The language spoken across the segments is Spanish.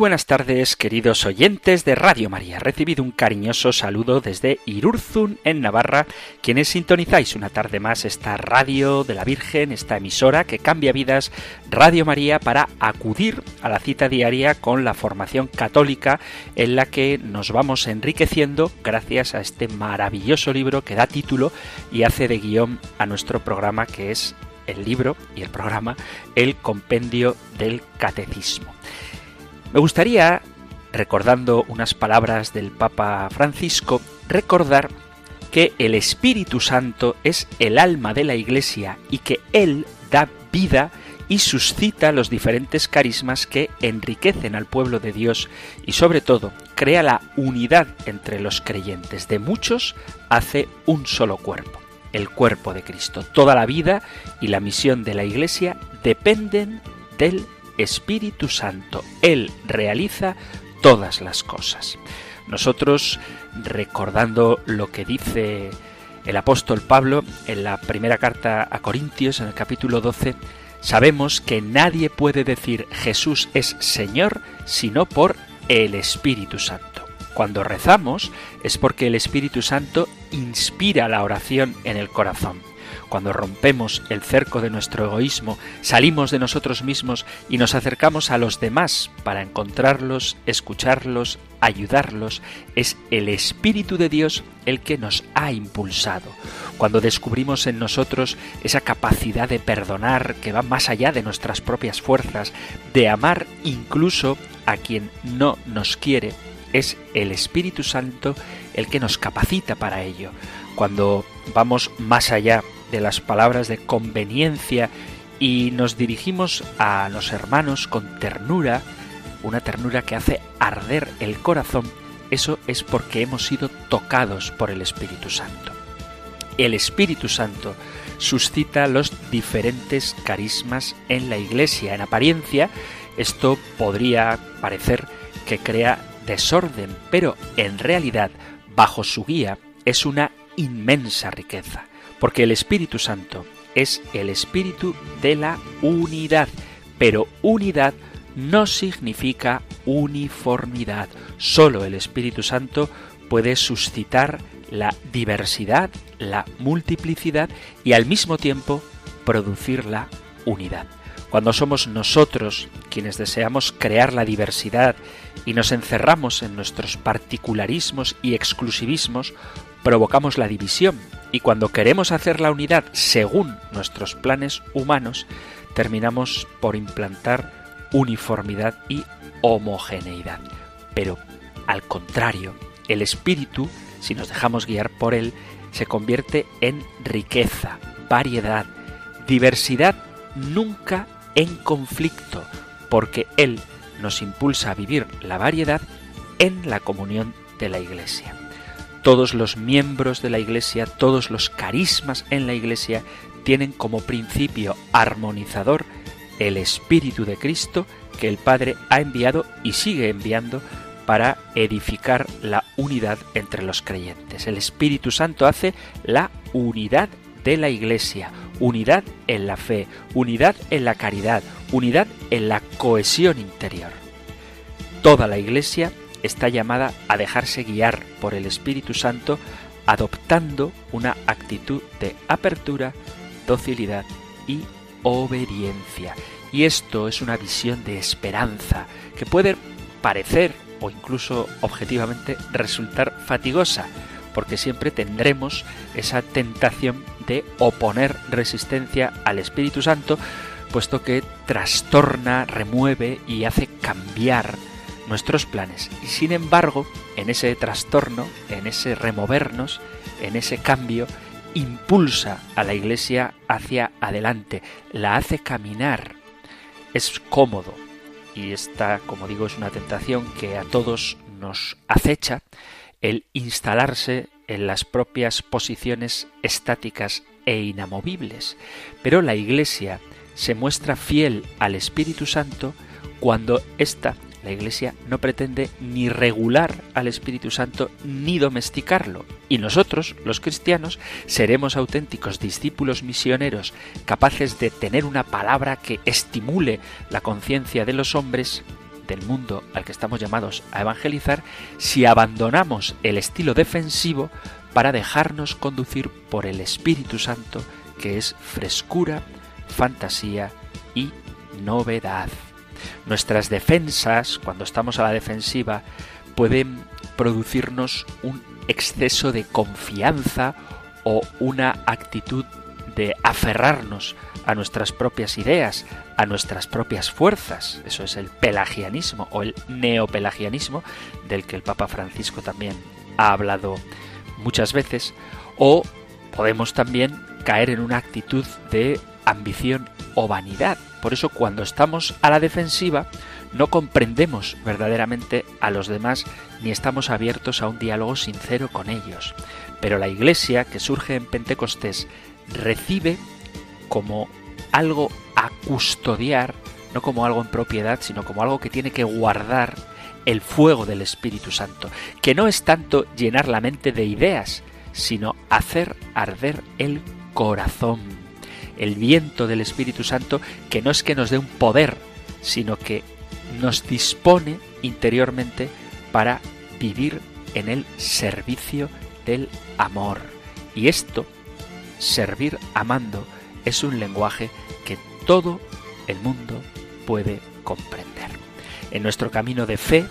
Buenas tardes, queridos oyentes de Radio María. Recibido un cariñoso saludo desde Irurzun, en Navarra, quienes sintonizáis una tarde más esta radio de la Virgen, esta emisora que cambia vidas, Radio María, para acudir a la cita diaria con la formación católica en la que nos vamos enriqueciendo gracias a este maravilloso libro que da título y hace de guion a nuestro programa que es el libro y el programa El Compendio del Catecismo. Me gustaría, recordando unas palabras del Papa Francisco, recordar que el Espíritu Santo es el alma de la Iglesia y que Él da vida y suscita los diferentes carismas que enriquecen al pueblo de Dios y sobre todo crea la unidad entre los creyentes. De muchos hace un solo cuerpo, el cuerpo de Cristo. Toda la vida y la misión de la Iglesia dependen del Espíritu Santo. Él realiza todas las cosas. Nosotros, recordando lo que dice el apóstol Pablo en la primera carta a Corintios, en el capítulo 12, sabemos que nadie puede decir Jesús es Señor sino por el Espíritu Santo. Cuando rezamos es porque el Espíritu Santo inspira la oración en el corazón cuando rompemos el cerco de nuestro egoísmo, salimos de nosotros mismos y nos acercamos a los demás para encontrarlos, escucharlos, ayudarlos, es el Espíritu de Dios el que nos ha impulsado. Cuando descubrimos en nosotros esa capacidad de perdonar que va más allá de nuestras propias fuerzas, de amar incluso a quien no nos quiere, es el Espíritu Santo el que nos capacita para ello. Cuando vamos más allá de las palabras de conveniencia y nos dirigimos a los hermanos con ternura, una ternura que hace arder el corazón, eso es porque hemos sido tocados por el Espíritu Santo. El Espíritu Santo suscita los diferentes carismas en la Iglesia. En apariencia, esto podría parecer que crea desorden, pero en realidad, bajo su guía, es una inmensa riqueza porque el Espíritu Santo es el espíritu de la unidad, pero unidad no significa uniformidad. Solo el Espíritu Santo puede suscitar la diversidad, la multiplicidad y al mismo tiempo producir la unidad. Cuando somos nosotros quienes deseamos crear la diversidad y nos encerramos en nuestros particularismos y exclusivismos, provocamos la división y cuando queremos hacer la unidad según nuestros planes humanos, terminamos por implantar uniformidad y homogeneidad. Pero, al contrario, el espíritu, si nos dejamos guiar por él, se convierte en riqueza, variedad, diversidad nunca en conflicto, porque él nos impulsa a vivir la variedad en la comunión de la Iglesia todos los miembros de la Iglesia, todos los carismas en la Iglesia tienen como principio armonizador el Espíritu de Cristo que el Padre ha enviado y sigue enviando para edificar la unidad entre los creyentes. El Espíritu Santo hace la unidad de la Iglesia, unidad en la fe, unidad en la caridad, unidad en la cohesión interior. Toda la Iglesia está llamada a dejarse guiar por el Espíritu Santo adoptando una actitud de apertura, docilidad y obediencia. Y esto es una visión de esperanza que puede parecer o incluso objetivamente resultar fatigosa, porque siempre tendremos esa tentación de oponer resistencia al Espíritu Santo, puesto que trastorna, remueve y hace cambiar nuestros planes. Y sin embargo, en ese trastorno, en ese removernos, en ese cambio, impulsa a la Iglesia hacia adelante, la hace caminar. Es cómodo y esta, como digo, es una tentación que a todos nos acecha el instalarse en las propias posiciones estáticas e inamovibles. Pero la Iglesia se muestra fiel al Espíritu Santo cuando ésta la Iglesia no pretende ni regular al Espíritu Santo ni domesticarlo. Y nosotros, los cristianos, seremos auténticos discípulos misioneros, capaces de tener una palabra que estimule la conciencia de los hombres del mundo al que estamos llamados a evangelizar, si abandonamos el estilo defensivo para dejarnos conducir por el Espíritu Santo, que es frescura, fantasía y novedad. Nuestras defensas, cuando estamos a la defensiva, pueden producirnos un exceso de confianza o una actitud de aferrarnos a nuestras propias ideas, a nuestras propias fuerzas. Eso es el pelagianismo o el neopelagianismo del que el Papa Francisco también ha hablado muchas veces. O podemos también caer en una actitud de ambición o vanidad. Por eso cuando estamos a la defensiva no comprendemos verdaderamente a los demás ni estamos abiertos a un diálogo sincero con ellos. Pero la Iglesia que surge en Pentecostés recibe como algo a custodiar, no como algo en propiedad, sino como algo que tiene que guardar el fuego del Espíritu Santo, que no es tanto llenar la mente de ideas, sino hacer arder el corazón el viento del Espíritu Santo, que no es que nos dé un poder, sino que nos dispone interiormente para vivir en el servicio del amor. Y esto, servir amando, es un lenguaje que todo el mundo puede comprender. En nuestro camino de fe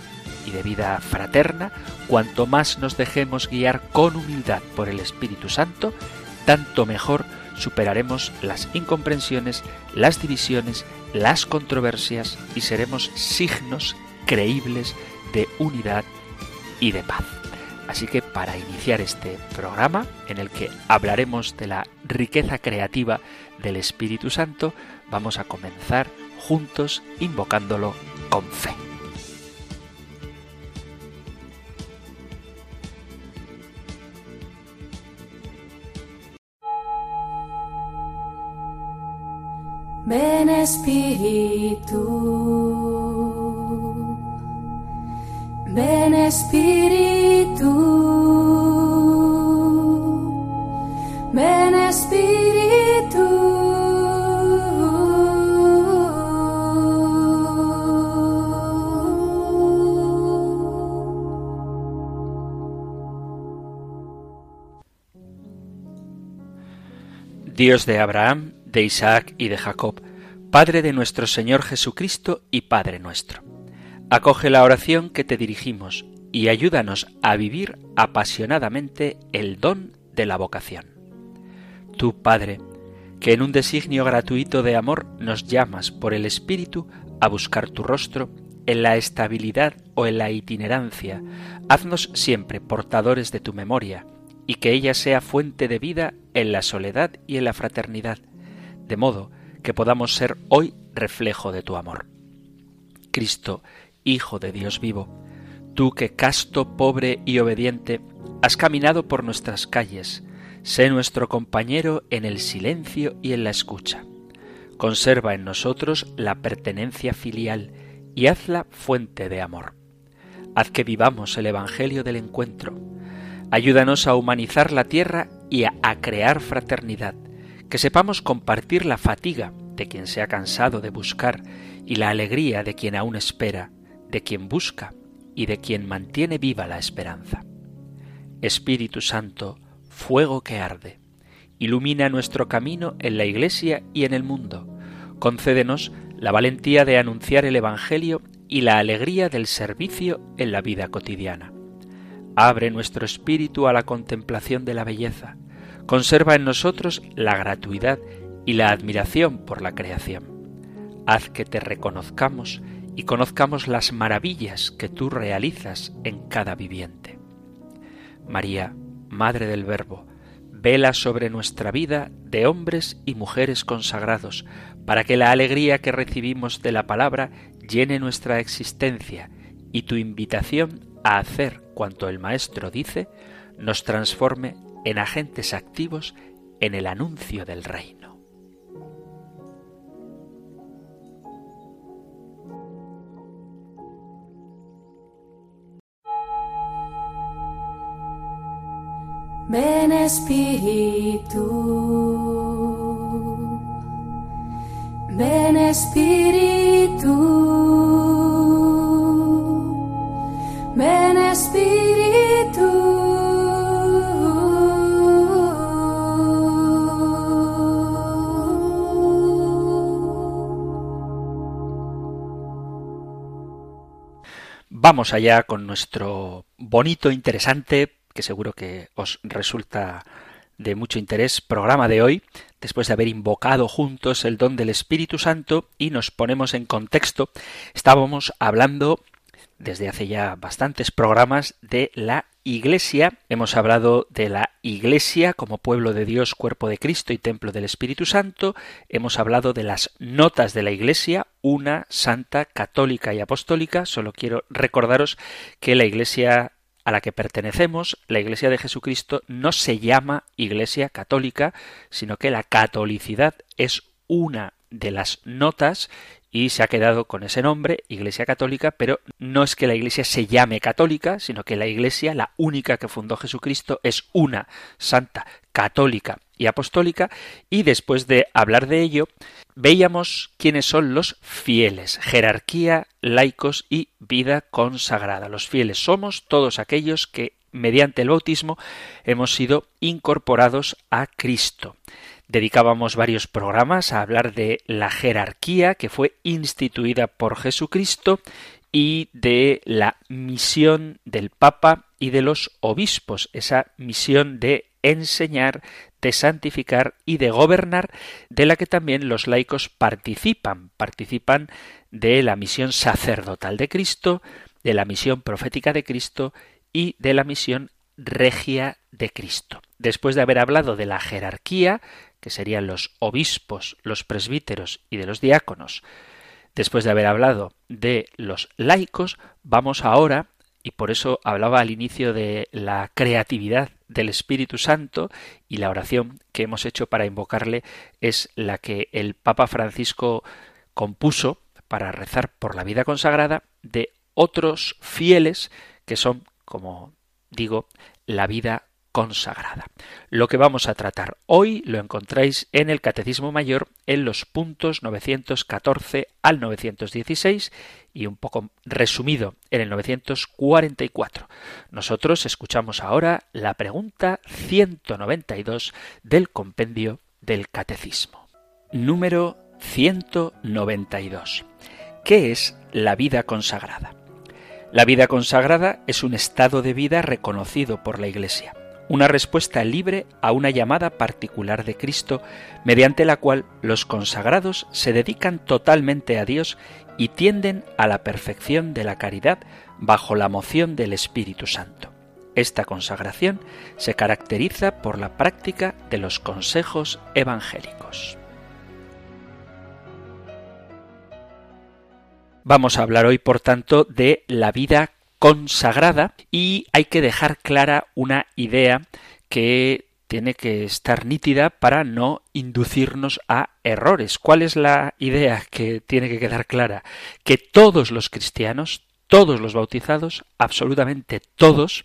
y de vida fraterna, cuanto más nos dejemos guiar con humildad por el Espíritu Santo, tanto mejor superaremos las incomprensiones, las divisiones, las controversias y seremos signos creíbles de unidad y de paz. Así que para iniciar este programa, en el que hablaremos de la riqueza creativa del Espíritu Santo, vamos a comenzar juntos invocándolo con fe. Ven Espíritu, ven Espíritu, ven Espíritu. Dios de Abraham, de Isaac y de Jacob, Padre de nuestro Señor Jesucristo y Padre nuestro. Acoge la oración que te dirigimos y ayúdanos a vivir apasionadamente el don de la vocación. Tú, Padre, que en un designio gratuito de amor nos llamas por el Espíritu a buscar tu rostro en la estabilidad o en la itinerancia, haznos siempre portadores de tu memoria, y que ella sea fuente de vida en la soledad y en la fraternidad, de modo que podamos ser hoy reflejo de tu amor. Cristo, Hijo de Dios vivo, tú que casto, pobre y obediente, has caminado por nuestras calles, sé nuestro compañero en el silencio y en la escucha. Conserva en nosotros la pertenencia filial y hazla fuente de amor. Haz que vivamos el Evangelio del encuentro. Ayúdanos a humanizar la tierra y a, crear fraternidad que sepamos compartir la fatiga de quien se ha cansado de buscar y la alegría de quien aún espera, de quien busca y de quien mantiene viva la esperanza. Espíritu Santo, fuego que arde, ilumina nuestro camino en la Iglesia y en el mundo. Concédenos la valentía de anunciar el Evangelio y la alegría del servicio en la vida cotidiana. Abre nuestro espíritu a la contemplación de la belleza, Conserva en nosotros la gratuidad y la admiración por la creación. Haz que te reconozcamos y conozcamos las maravillas que tú realizas en cada viviente. María, Madre del Verbo, vela sobre nuestra vida de hombres y mujeres consagrados, para que la alegría que recibimos de la palabra llene nuestra existencia y tu invitación a hacer cuanto el Maestro dice nos transforme en agentes activos en el anuncio del reino. Ven Espíritu, ven Espíritu, ven Espíritu. Vamos allá con nuestro bonito, interesante, que seguro que os resulta de mucho interés, programa de hoy, después de haber invocado juntos el don del Espíritu Santo y nos ponemos en contexto, estábamos hablando desde hace ya bastantes programas de la Iglesia. Hemos hablado de la Iglesia como pueblo de Dios, cuerpo de Cristo y templo del Espíritu Santo. Hemos hablado de las notas de la Iglesia, una, santa, católica y apostólica. Solo quiero recordaros que la Iglesia a la que pertenecemos, la Iglesia de Jesucristo, no se llama Iglesia católica, sino que la catolicidad es una de las notas y se ha quedado con ese nombre, Iglesia Católica, pero no es que la Iglesia se llame católica, sino que la Iglesia, la única que fundó Jesucristo, es una, santa, católica y apostólica, y después de hablar de ello, veíamos quiénes son los fieles, jerarquía, laicos y vida consagrada. Los fieles somos todos aquellos que mediante el bautismo hemos sido incorporados a Cristo. Dedicábamos varios programas a hablar de la jerarquía que fue instituida por Jesucristo y de la misión del Papa y de los obispos, esa misión de enseñar, de santificar y de gobernar, de la que también los laicos participan, participan de la misión sacerdotal de Cristo, de la misión profética de Cristo y de la misión regia de Cristo. Después de haber hablado de la jerarquía, que serían los obispos, los presbíteros y de los diáconos, después de haber hablado de los laicos, vamos ahora, y por eso hablaba al inicio de la creatividad del Espíritu Santo, y la oración que hemos hecho para invocarle es la que el Papa Francisco compuso para rezar por la vida consagrada de otros fieles que son, como digo, la vida consagrada. Lo que vamos a tratar hoy lo encontráis en el Catecismo Mayor en los puntos 914 al 916 y un poco resumido en el 944. Nosotros escuchamos ahora la pregunta 192 del compendio del Catecismo. Número 192. ¿Qué es la vida consagrada? La vida consagrada es un estado de vida reconocido por la Iglesia una respuesta libre a una llamada particular de Cristo, mediante la cual los consagrados se dedican totalmente a Dios y tienden a la perfección de la caridad bajo la moción del Espíritu Santo. Esta consagración se caracteriza por la práctica de los consejos evangélicos. Vamos a hablar hoy, por tanto, de la vida consagrada y hay que dejar clara una idea que tiene que estar nítida para no inducirnos a errores. ¿Cuál es la idea que tiene que quedar clara? Que todos los cristianos, todos los bautizados, absolutamente todos,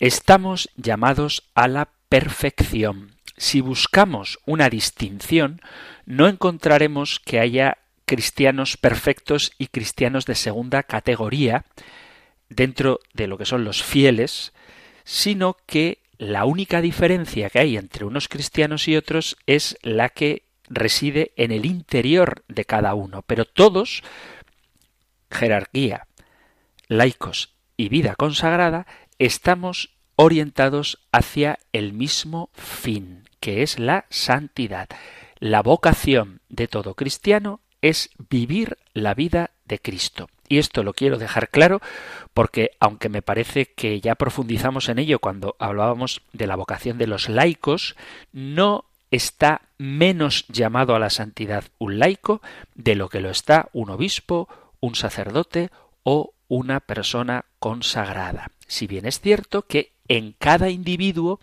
estamos llamados a la perfección. Si buscamos una distinción, no encontraremos que haya cristianos perfectos y cristianos de segunda categoría, dentro de lo que son los fieles, sino que la única diferencia que hay entre unos cristianos y otros es la que reside en el interior de cada uno, pero todos, jerarquía, laicos y vida consagrada, estamos orientados hacia el mismo fin, que es la santidad. La vocación de todo cristiano es vivir la vida de Cristo. Y esto lo quiero dejar claro porque, aunque me parece que ya profundizamos en ello cuando hablábamos de la vocación de los laicos, no está menos llamado a la santidad un laico de lo que lo está un obispo, un sacerdote o una persona consagrada. Si bien es cierto que en cada individuo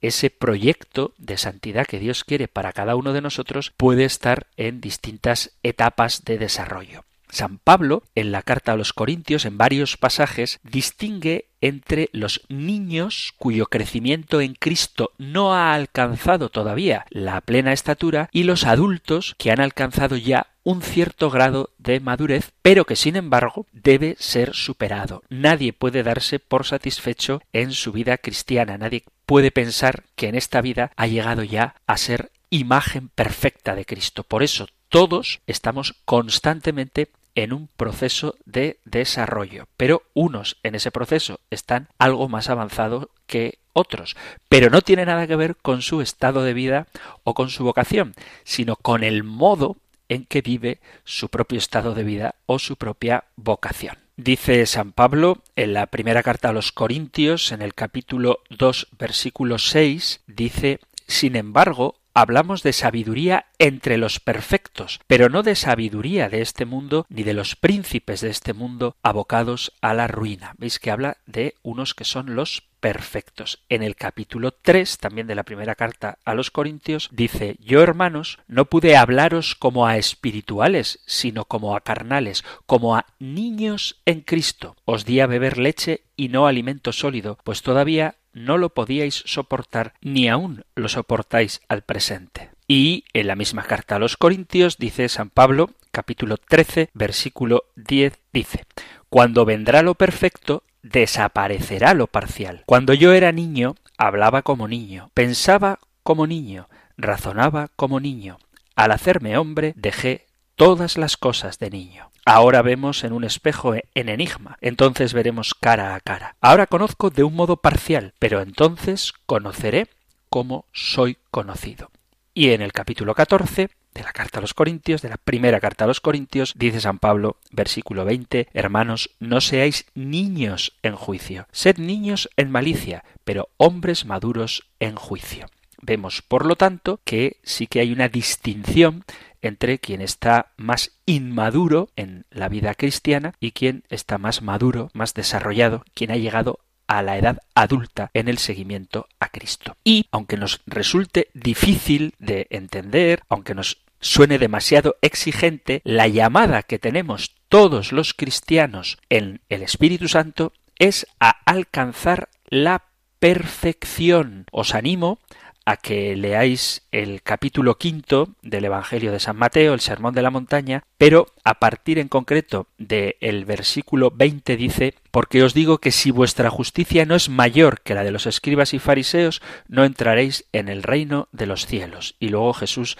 ese proyecto de santidad que Dios quiere para cada uno de nosotros puede estar en distintas etapas de desarrollo. San Pablo, en la carta a los Corintios, en varios pasajes, distingue entre los niños cuyo crecimiento en Cristo no ha alcanzado todavía la plena estatura y los adultos que han alcanzado ya un cierto grado de madurez, pero que sin embargo debe ser superado. Nadie puede darse por satisfecho en su vida cristiana, nadie puede pensar que en esta vida ha llegado ya a ser imagen perfecta de Cristo. Por eso todos estamos constantemente en un proceso de desarrollo, pero unos en ese proceso están algo más avanzados que otros, pero no tiene nada que ver con su estado de vida o con su vocación, sino con el modo en que vive su propio estado de vida o su propia vocación. Dice San Pablo en la primera carta a los Corintios, en el capítulo 2, versículo 6, dice, sin embargo, hablamos de sabiduría entre los perfectos, pero no de sabiduría de este mundo ni de los príncipes de este mundo abocados a la ruina. Veis que habla de unos que son los perfectos. En el capítulo 3, también de la primera carta a los Corintios, dice, Yo, hermanos, no pude hablaros como a espirituales, sino como a carnales, como a niños en Cristo. Os di a beber leche y no alimento sólido, pues todavía no lo podíais soportar, ni aún lo soportáis al presente. Y en la misma carta a los Corintios dice San Pablo, capítulo 13, versículo 10, dice, Cuando vendrá lo perfecto, desaparecerá lo parcial. Cuando yo era niño, hablaba como niño, pensaba como niño, razonaba como niño. Al hacerme hombre, dejé todas las cosas de niño. Ahora vemos en un espejo en enigma, entonces veremos cara a cara. Ahora conozco de un modo parcial, pero entonces conoceré como soy conocido. Y en el capítulo 14 de la carta a los Corintios, de la primera carta a los Corintios, dice San Pablo, versículo 20, Hermanos, no seáis niños en juicio, sed niños en malicia, pero hombres maduros en juicio. Vemos, por lo tanto, que sí que hay una distinción entre quien está más inmaduro en la vida cristiana y quien está más maduro, más desarrollado, quien ha llegado a la edad adulta en el seguimiento a Cristo. Y aunque nos resulte difícil de entender, aunque nos suene demasiado exigente, la llamada que tenemos todos los cristianos en el Espíritu Santo es a alcanzar la perfección. Os animo a que leáis el capítulo quinto del Evangelio de San Mateo, el Sermón de la Montaña, pero a partir en concreto del versículo 20 dice, porque os digo que si vuestra justicia no es mayor que la de los escribas y fariseos, no entraréis en el reino de los cielos. Y luego Jesús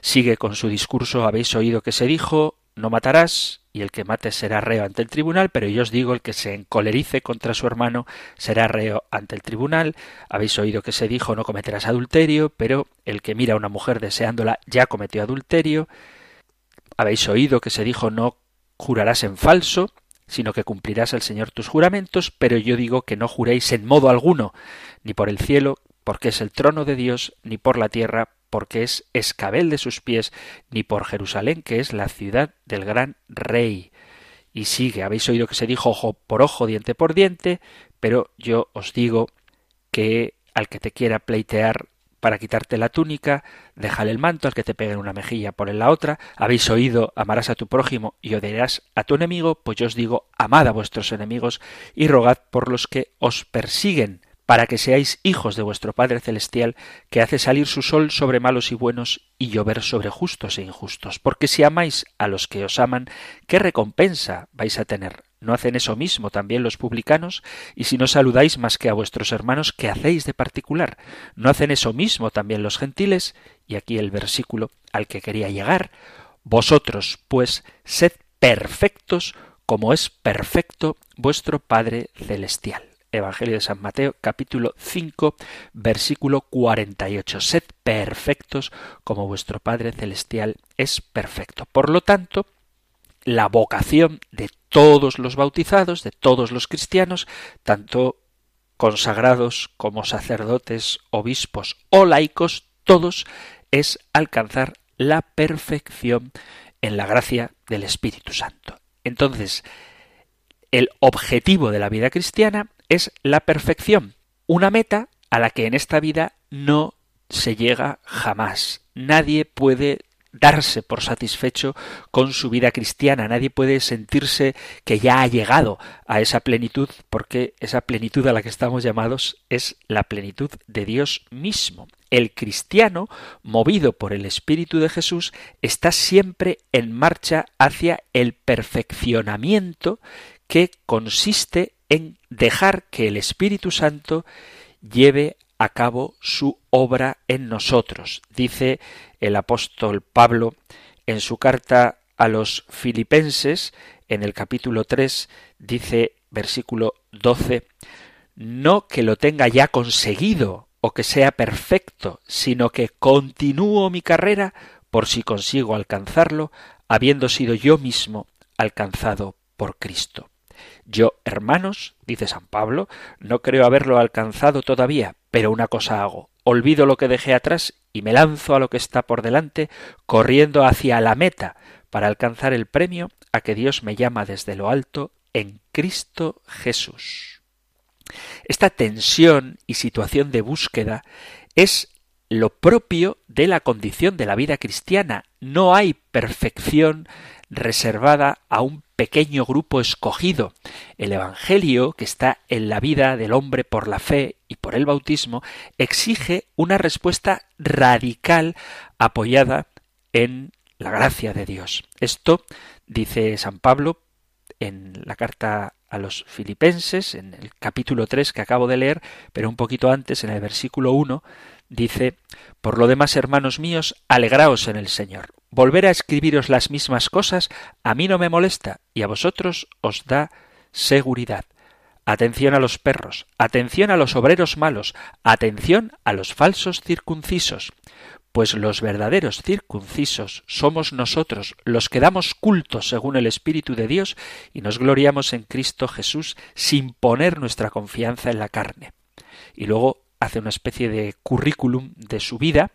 sigue con su discurso, habéis oído que se dijo, no matarás, y el que mate será reo ante el tribunal, pero yo os digo, el que se encolerice contra su hermano será reo ante el tribunal. Habéis oído que se dijo no cometerás adulterio, pero el que mira a una mujer deseándola ya cometió adulterio. Habéis oído que se dijo no jurarás en falso, sino que cumplirás al Señor tus juramentos, pero yo digo que no juréis en modo alguno, ni por el cielo, porque es el trono de Dios, ni por la tierra, porque es escabel de sus pies, ni por Jerusalén, que es la ciudad del gran rey. Y sigue, habéis oído que se dijo ojo por ojo, diente por diente, pero yo os digo que al que te quiera pleitear para quitarte la túnica, déjale el manto, al que te pegue en una mejilla por en la otra, habéis oído amarás a tu prójimo y odiarás a tu enemigo, pues yo os digo amad a vuestros enemigos y rogad por los que os persiguen para que seáis hijos de vuestro Padre Celestial, que hace salir su sol sobre malos y buenos y llover sobre justos e injustos. Porque si amáis a los que os aman, ¿qué recompensa vais a tener? ¿No hacen eso mismo también los publicanos? Y si no saludáis más que a vuestros hermanos, ¿qué hacéis de particular? ¿No hacen eso mismo también los gentiles? Y aquí el versículo al que quería llegar. Vosotros, pues, sed perfectos como es perfecto vuestro Padre Celestial. Evangelio de San Mateo, capítulo 5, versículo 48. Sed perfectos como vuestro Padre Celestial es perfecto. Por lo tanto, la vocación de todos los bautizados, de todos los cristianos, tanto consagrados como sacerdotes, obispos o laicos, todos es alcanzar la perfección en la gracia del Espíritu Santo. Entonces, el objetivo de la vida cristiana es la perfección, una meta a la que en esta vida no se llega jamás. Nadie puede darse por satisfecho con su vida cristiana. Nadie puede sentirse que ya ha llegado a esa plenitud, porque esa plenitud a la que estamos llamados es la plenitud de Dios mismo. El cristiano, movido por el Espíritu de Jesús, está siempre en marcha hacia el perfeccionamiento que consiste en dejar que el Espíritu Santo lleve a cabo su obra en nosotros. Dice el apóstol Pablo en su carta a los filipenses, en el capítulo 3, dice versículo 12, no que lo tenga ya conseguido o que sea perfecto, sino que continúo mi carrera por si consigo alcanzarlo, habiendo sido yo mismo alcanzado por Cristo. Yo, hermanos, dice San Pablo, no creo haberlo alcanzado todavía, pero una cosa hago, olvido lo que dejé atrás y me lanzo a lo que está por delante, corriendo hacia la meta para alcanzar el premio a que Dios me llama desde lo alto en Cristo Jesús. Esta tensión y situación de búsqueda es lo propio de la condición de la vida cristiana. No hay perfección reservada a un pequeño grupo escogido. El Evangelio, que está en la vida del hombre por la fe y por el bautismo, exige una respuesta radical apoyada en la gracia de Dios. Esto dice San Pablo en la carta a los filipenses, en el capítulo 3 que acabo de leer, pero un poquito antes, en el versículo 1, dice, Por lo demás, hermanos míos, alegraos en el Señor. Volver a escribiros las mismas cosas a mí no me molesta y a vosotros os da seguridad. Atención a los perros, atención a los obreros malos, atención a los falsos circuncisos, pues los verdaderos circuncisos somos nosotros, los que damos culto según el Espíritu de Dios y nos gloriamos en Cristo Jesús sin poner nuestra confianza en la carne. Y luego hace una especie de currículum de su vida,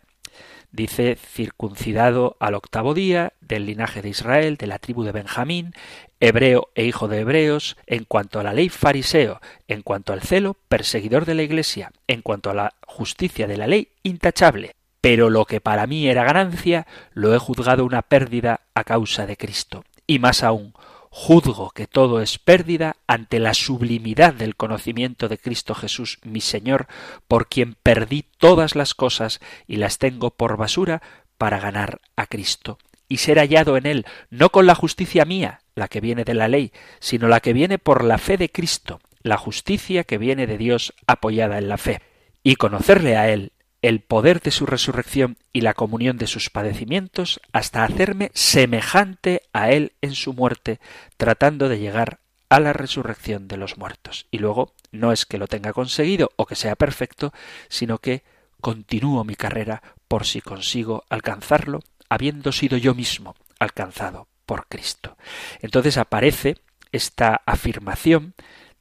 dice circuncidado al octavo día, del linaje de Israel, de la tribu de Benjamín, hebreo e hijo de hebreos, en cuanto a la ley fariseo, en cuanto al celo, perseguidor de la Iglesia, en cuanto a la justicia de la ley, intachable. Pero lo que para mí era ganancia, lo he juzgado una pérdida a causa de Cristo. Y más aún, juzgo que todo es pérdida ante la sublimidad del conocimiento de Cristo Jesús, mi Señor, por quien perdí todas las cosas y las tengo por basura para ganar a Cristo. Y ser hallado en él, no con la justicia mía, la que viene de la ley, sino la que viene por la fe de Cristo, la justicia que viene de Dios apoyada en la fe, y conocerle a él el poder de su resurrección y la comunión de sus padecimientos hasta hacerme semejante a Él en su muerte, tratando de llegar a la resurrección de los muertos. Y luego no es que lo tenga conseguido o que sea perfecto, sino que continúo mi carrera por si consigo alcanzarlo, habiendo sido yo mismo alcanzado por Cristo. Entonces aparece esta afirmación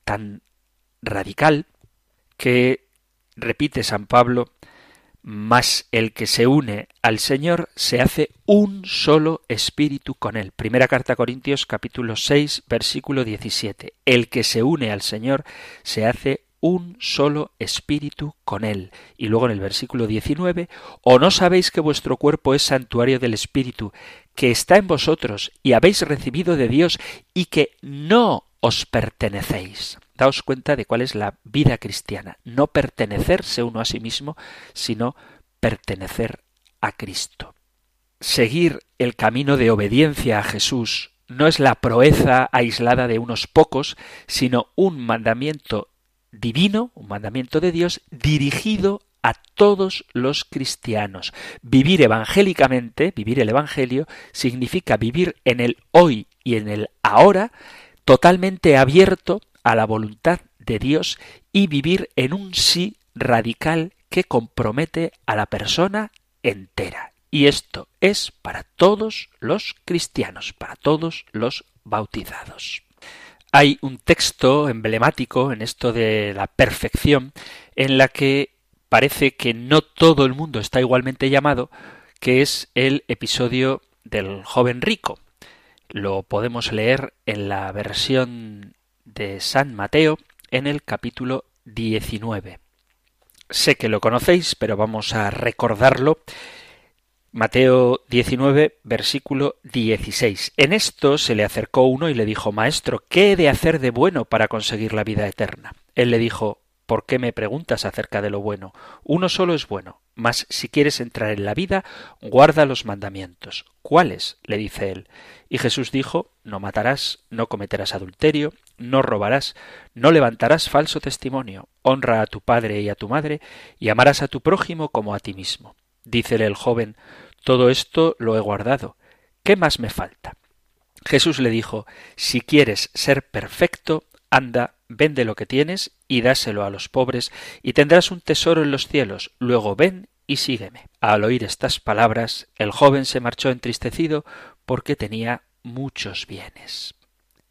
tan radical que repite San Pablo mas el que se une al Señor se hace un solo espíritu con él. Primera carta a Corintios capítulo 6 versículo 17. El que se une al Señor se hace un solo espíritu con él. Y luego en el versículo 19, ¿o no sabéis que vuestro cuerpo es santuario del espíritu, que está en vosotros y habéis recibido de Dios y que no os pertenecéis? Daos cuenta de cuál es la vida cristiana. No pertenecerse uno a sí mismo, sino pertenecer a Cristo. Seguir el camino de obediencia a Jesús no es la proeza aislada de unos pocos, sino un mandamiento divino, un mandamiento de Dios dirigido a todos los cristianos. Vivir evangélicamente, vivir el Evangelio, significa vivir en el hoy y en el ahora, totalmente abierto a la voluntad de Dios y vivir en un sí radical que compromete a la persona entera. Y esto es para todos los cristianos, para todos los bautizados. Hay un texto emblemático en esto de la perfección en la que parece que no todo el mundo está igualmente llamado, que es el episodio del joven rico. Lo podemos leer en la versión de San Mateo en el capítulo 19. sé que lo conocéis, pero vamos a recordarlo. Mateo 19, versículo 16. En esto se le acercó uno y le dijo, Maestro, ¿qué he de hacer de bueno para conseguir la vida eterna? Él le dijo, ¿Por qué me preguntas acerca de lo bueno? Uno solo es bueno, mas si quieres entrar en la vida, guarda los mandamientos. ¿Cuáles? le dice él. Y Jesús dijo, No matarás, no cometerás adulterio, no robarás, no levantarás falso testimonio, honra a tu padre y a tu madre, y amarás a tu prójimo como a ti mismo. Dícele el joven, Todo esto lo he guardado. ¿Qué más me falta? Jesús le dijo, Si quieres ser perfecto, anda, vende lo que tienes y dáselo a los pobres, y tendrás un tesoro en los cielos. Luego ven y sígueme. Al oír estas palabras, el joven se marchó entristecido porque tenía muchos bienes.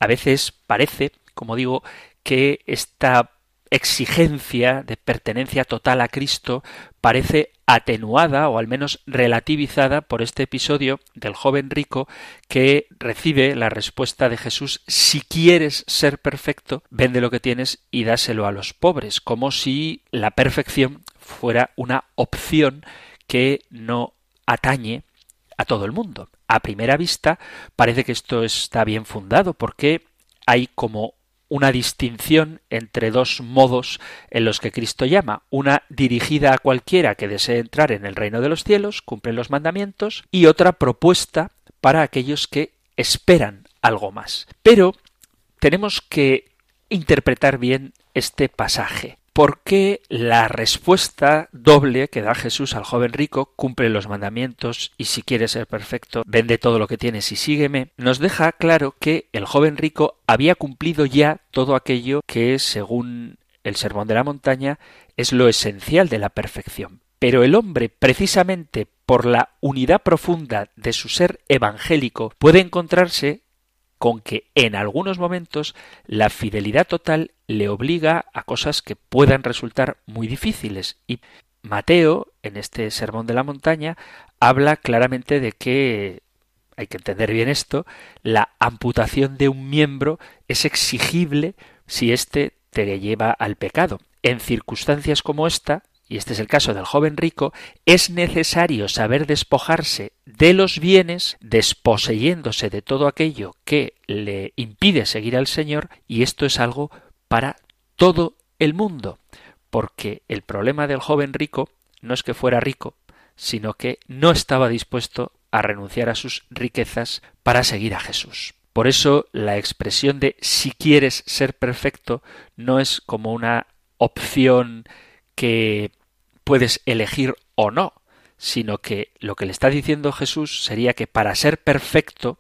A veces parece, como digo, que esta exigencia de pertenencia total a Cristo parece atenuada o al menos relativizada por este episodio del joven rico que recibe la respuesta de Jesús si quieres ser perfecto, vende lo que tienes y dáselo a los pobres, como si la perfección fuera una opción que no atañe a todo el mundo. A primera vista parece que esto está bien fundado porque hay como una distinción entre dos modos en los que Cristo llama, una dirigida a cualquiera que desee entrar en el reino de los cielos, cumple los mandamientos, y otra propuesta para aquellos que esperan algo más. Pero tenemos que interpretar bien este pasaje porque la respuesta doble que da Jesús al joven rico, cumple los mandamientos y si quieres ser perfecto, vende todo lo que tienes y sígueme, nos deja claro que el joven rico había cumplido ya todo aquello que, según el Sermón de la Montaña, es lo esencial de la perfección. Pero el hombre, precisamente por la unidad profunda de su ser evangélico, puede encontrarse con que en algunos momentos la fidelidad total le obliga a cosas que puedan resultar muy difíciles. Y Mateo, en este Sermón de la Montaña, habla claramente de que hay que entender bien esto, la amputación de un miembro es exigible si éste te lleva al pecado. En circunstancias como esta, y este es el caso del joven rico, es necesario saber despojarse de los bienes, desposeyéndose de todo aquello que le impide seguir al Señor, y esto es algo para todo el mundo, porque el problema del joven rico no es que fuera rico, sino que no estaba dispuesto a renunciar a sus riquezas para seguir a Jesús. Por eso la expresión de si quieres ser perfecto no es como una opción que puedes elegir o no, sino que lo que le está diciendo Jesús sería que para ser perfecto,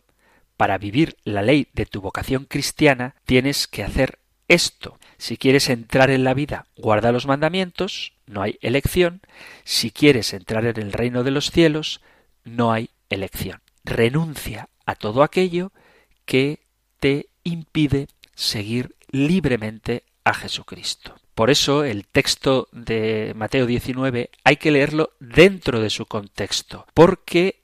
para vivir la ley de tu vocación cristiana, tienes que hacer esto. Si quieres entrar en la vida, guarda los mandamientos, no hay elección. Si quieres entrar en el reino de los cielos, no hay elección. Renuncia a todo aquello que te impide seguir libremente a Jesucristo. Por eso el texto de Mateo 19 hay que leerlo dentro de su contexto, porque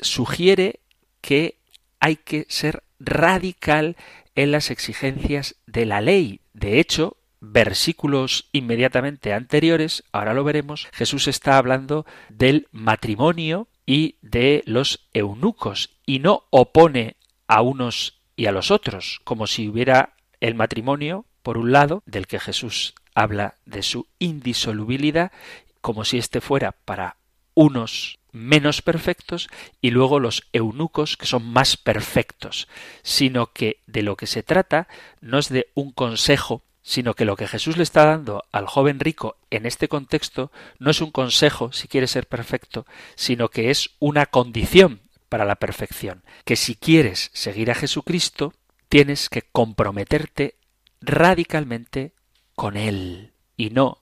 sugiere que hay que ser radical en las exigencias de la ley. De hecho, versículos inmediatamente anteriores, ahora lo veremos, Jesús está hablando del matrimonio y de los eunucos y no opone a unos y a los otros, como si hubiera el matrimonio, por un lado, del que Jesús habla de su indisolubilidad como si éste fuera para unos menos perfectos y luego los eunucos que son más perfectos, sino que de lo que se trata no es de un consejo, sino que lo que Jesús le está dando al joven rico en este contexto no es un consejo si quiere ser perfecto, sino que es una condición para la perfección, que si quieres seguir a Jesucristo, tienes que comprometerte radicalmente con Él y no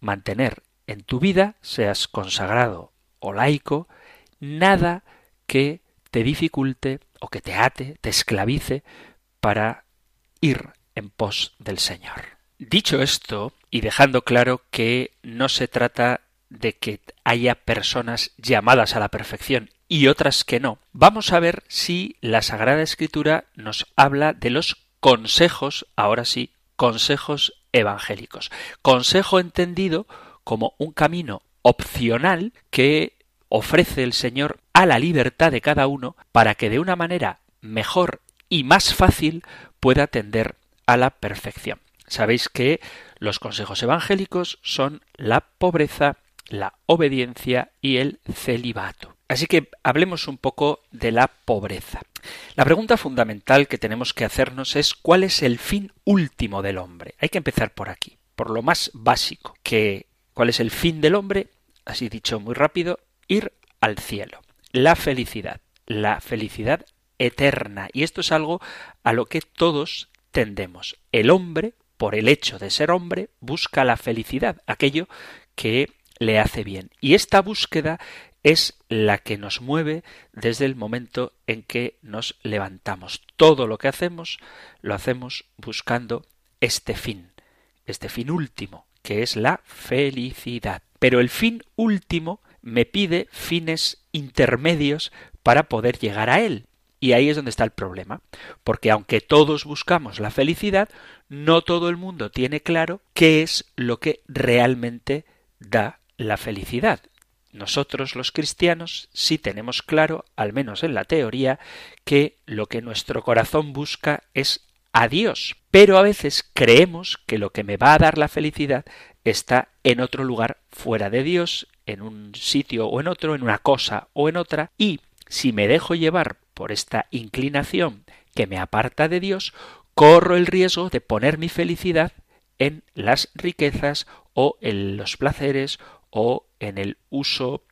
mantener en tu vida, seas consagrado o laico, nada que te dificulte o que te ate, te esclavice para ir en pos del Señor. Dicho esto, y dejando claro que no se trata de que haya personas llamadas a la perfección y otras que no, vamos a ver si la Sagrada Escritura nos habla de los consejos, ahora sí, consejos evangélicos. Consejo entendido como un camino opcional que ofrece el Señor a la libertad de cada uno para que de una manera mejor y más fácil pueda tender a la perfección. Sabéis que los consejos evangélicos son la pobreza, la obediencia y el celibato. Así que hablemos un poco de la pobreza. La pregunta fundamental que tenemos que hacernos es cuál es el fin último del hombre. Hay que empezar por aquí, por lo más básico, que cuál es el fin del hombre, así dicho muy rápido, ir al cielo. La felicidad, la felicidad eterna. Y esto es algo a lo que todos tendemos. El hombre, por el hecho de ser hombre, busca la felicidad, aquello que le hace bien. Y esta búsqueda es la que nos mueve desde el momento en que nos levantamos. Todo lo que hacemos lo hacemos buscando este fin, este fin último, que es la felicidad. Pero el fin último me pide fines intermedios para poder llegar a él. Y ahí es donde está el problema, porque aunque todos buscamos la felicidad, no todo el mundo tiene claro qué es lo que realmente da la felicidad. Nosotros los cristianos sí tenemos claro, al menos en la teoría, que lo que nuestro corazón busca es a Dios. Pero a veces creemos que lo que me va a dar la felicidad está en otro lugar fuera de Dios, en un sitio o en otro, en una cosa o en otra, y si me dejo llevar por esta inclinación que me aparta de Dios, corro el riesgo de poner mi felicidad en las riquezas o en los placeres o en el uso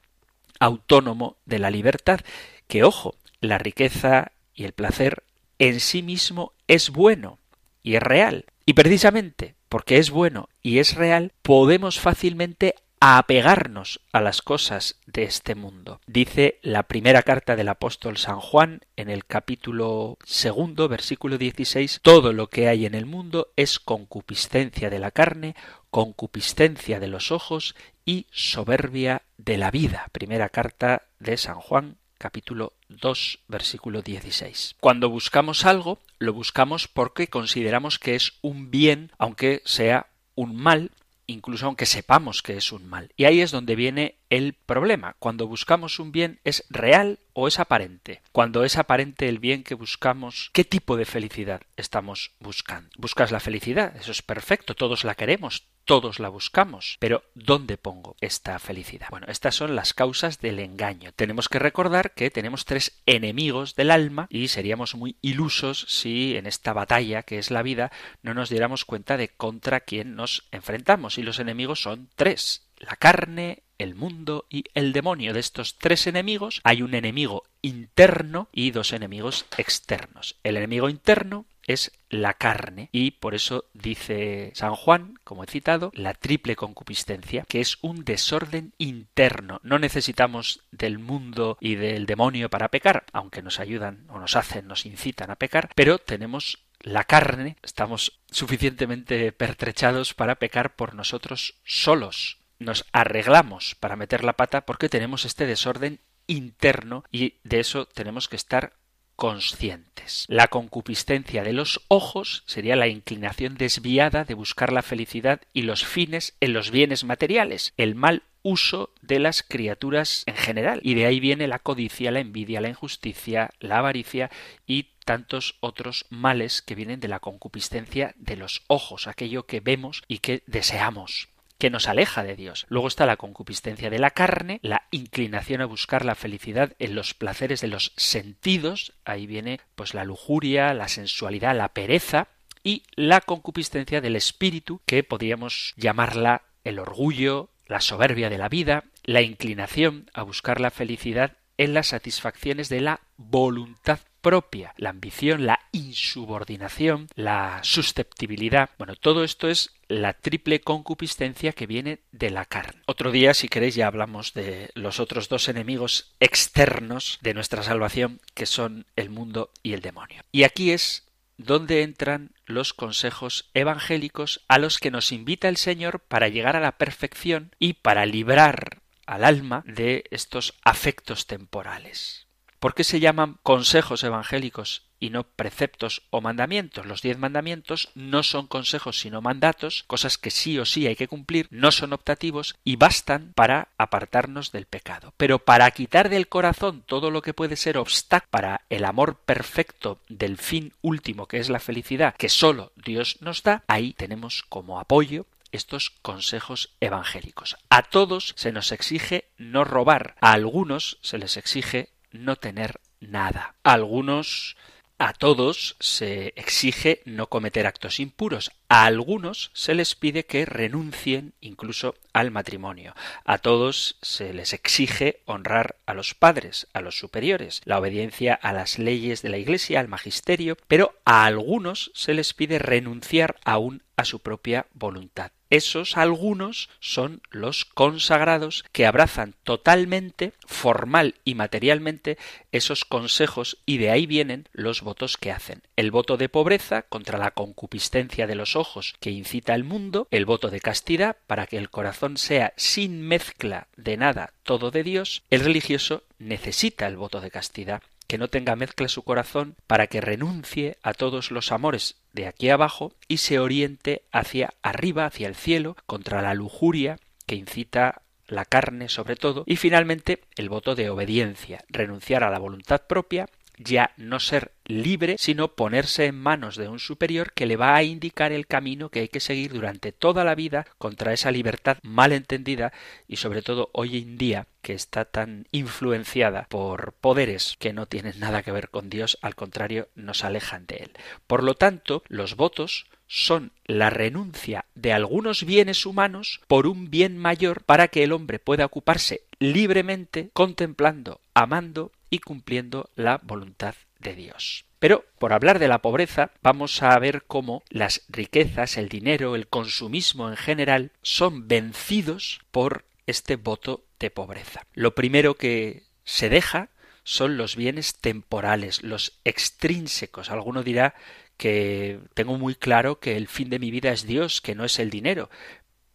autónomo de la libertad, que ojo, la riqueza y el placer en sí mismo es bueno y es real. Y precisamente porque es bueno y es real, podemos fácilmente apegarnos a las cosas de este mundo. Dice la primera carta del apóstol San Juan en el capítulo segundo, versículo 16, todo lo que hay en el mundo es concupiscencia de la carne, concupiscencia de los ojos y soberbia de la vida. Primera carta de San Juan capítulo 2, versículo 16. Cuando buscamos algo, lo buscamos porque consideramos que es un bien, aunque sea un mal, incluso aunque sepamos que es un mal. Y ahí es donde viene el problema. Cuando buscamos un bien, ¿es real o es aparente? Cuando es aparente el bien que buscamos, ¿qué tipo de felicidad estamos buscando? ¿Buscas la felicidad? Eso es perfecto, todos la queremos, todos la buscamos. Pero ¿dónde pongo esta felicidad? Bueno, estas son las causas del engaño. Tenemos que recordar que tenemos tres enemigos del alma y seríamos muy ilusos si en esta batalla que es la vida no nos diéramos cuenta de contra quién nos enfrentamos. Y los enemigos son tres. La carne, el mundo y el demonio. De estos tres enemigos hay un enemigo interno y dos enemigos externos. El enemigo interno es la carne y por eso dice San Juan, como he citado, la triple concupiscencia, que es un desorden interno. No necesitamos del mundo y del demonio para pecar, aunque nos ayudan o nos hacen, nos incitan a pecar, pero tenemos la carne, estamos suficientemente pertrechados para pecar por nosotros solos. Nos arreglamos para meter la pata porque tenemos este desorden interno y de eso tenemos que estar conscientes. La concupiscencia de los ojos sería la inclinación desviada de buscar la felicidad y los fines en los bienes materiales, el mal uso de las criaturas en general. Y de ahí viene la codicia, la envidia, la injusticia, la avaricia y tantos otros males que vienen de la concupiscencia de los ojos, aquello que vemos y que deseamos que nos aleja de Dios. Luego está la concupiscencia de la carne, la inclinación a buscar la felicidad en los placeres de los sentidos, ahí viene pues la lujuria, la sensualidad, la pereza y la concupiscencia del espíritu, que podríamos llamarla el orgullo, la soberbia de la vida, la inclinación a buscar la felicidad en las satisfacciones de la voluntad propia, la ambición, la insubordinación, la susceptibilidad. Bueno, todo esto es la triple concupiscencia que viene de la carne. Otro día, si queréis, ya hablamos de los otros dos enemigos externos de nuestra salvación, que son el mundo y el demonio. Y aquí es donde entran los consejos evangélicos a los que nos invita el Señor para llegar a la perfección y para librar al alma de estos afectos temporales. ¿Por qué se llaman consejos evangélicos y no preceptos o mandamientos. Los diez mandamientos no son consejos sino mandatos, cosas que sí o sí hay que cumplir, no son optativos y bastan para apartarnos del pecado. Pero para quitar del corazón todo lo que puede ser obstáculo para el amor perfecto del fin último que es la felicidad que solo Dios nos da, ahí tenemos como apoyo estos consejos evangélicos. A todos se nos exige no robar, a algunos se les exige no tener nada. A algunos a todos se exige no cometer actos impuros. A algunos se les pide que renuncien incluso al matrimonio. A todos se les exige honrar a los padres, a los superiores, la obediencia a las leyes de la Iglesia, al magisterio, pero a algunos se les pide renunciar aún a su propia voluntad. Esos algunos son los consagrados que abrazan totalmente, formal y materialmente, esos consejos y de ahí vienen los votos que hacen. El voto de pobreza contra la concupiscencia de los ojos que incita al mundo, el voto de castidad para que el corazón sea sin mezcla de nada todo de Dios, el religioso necesita el voto de castidad que no tenga mezcla su corazón para que renuncie a todos los amores de aquí abajo y se oriente hacia arriba, hacia el cielo, contra la lujuria que incita la carne sobre todo, y finalmente el voto de obediencia, renunciar a la voluntad propia ya no ser libre, sino ponerse en manos de un superior que le va a indicar el camino que hay que seguir durante toda la vida contra esa libertad mal entendida y sobre todo hoy en día que está tan influenciada por poderes que no tienen nada que ver con Dios, al contrario, nos alejan de él. Por lo tanto, los votos son la renuncia de algunos bienes humanos por un bien mayor para que el hombre pueda ocuparse libremente contemplando, amando y cumpliendo la voluntad de Dios. Pero, por hablar de la pobreza, vamos a ver cómo las riquezas, el dinero, el consumismo en general son vencidos por este voto de pobreza. Lo primero que se deja son los bienes temporales, los extrínsecos. Alguno dirá que tengo muy claro que el fin de mi vida es Dios, que no es el dinero.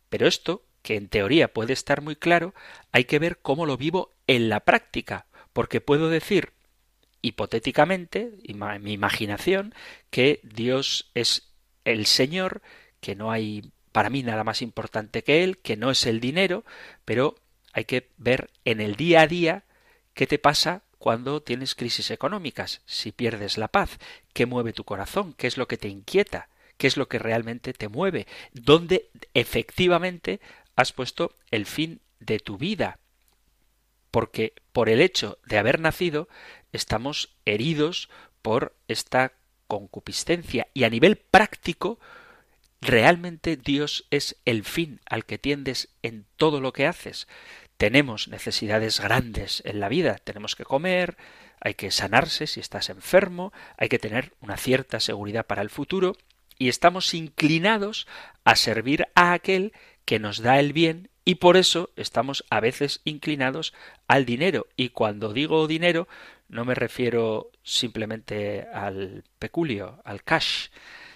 Pero esto, que en teoría puede estar muy claro, hay que ver cómo lo vivo en la práctica porque puedo decir hipotéticamente, en mi imaginación, que Dios es el Señor, que no hay para mí nada más importante que Él, que no es el dinero, pero hay que ver en el día a día qué te pasa cuando tienes crisis económicas, si pierdes la paz, qué mueve tu corazón, qué es lo que te inquieta, qué es lo que realmente te mueve, dónde efectivamente has puesto el fin de tu vida, porque por el hecho de haber nacido estamos heridos por esta concupiscencia y a nivel práctico realmente Dios es el fin al que tiendes en todo lo que haces. Tenemos necesidades grandes en la vida, tenemos que comer, hay que sanarse si estás enfermo, hay que tener una cierta seguridad para el futuro y estamos inclinados a servir a aquel que nos da el bien y por eso estamos a veces inclinados al dinero. Y cuando digo dinero, no me refiero simplemente al peculio, al cash,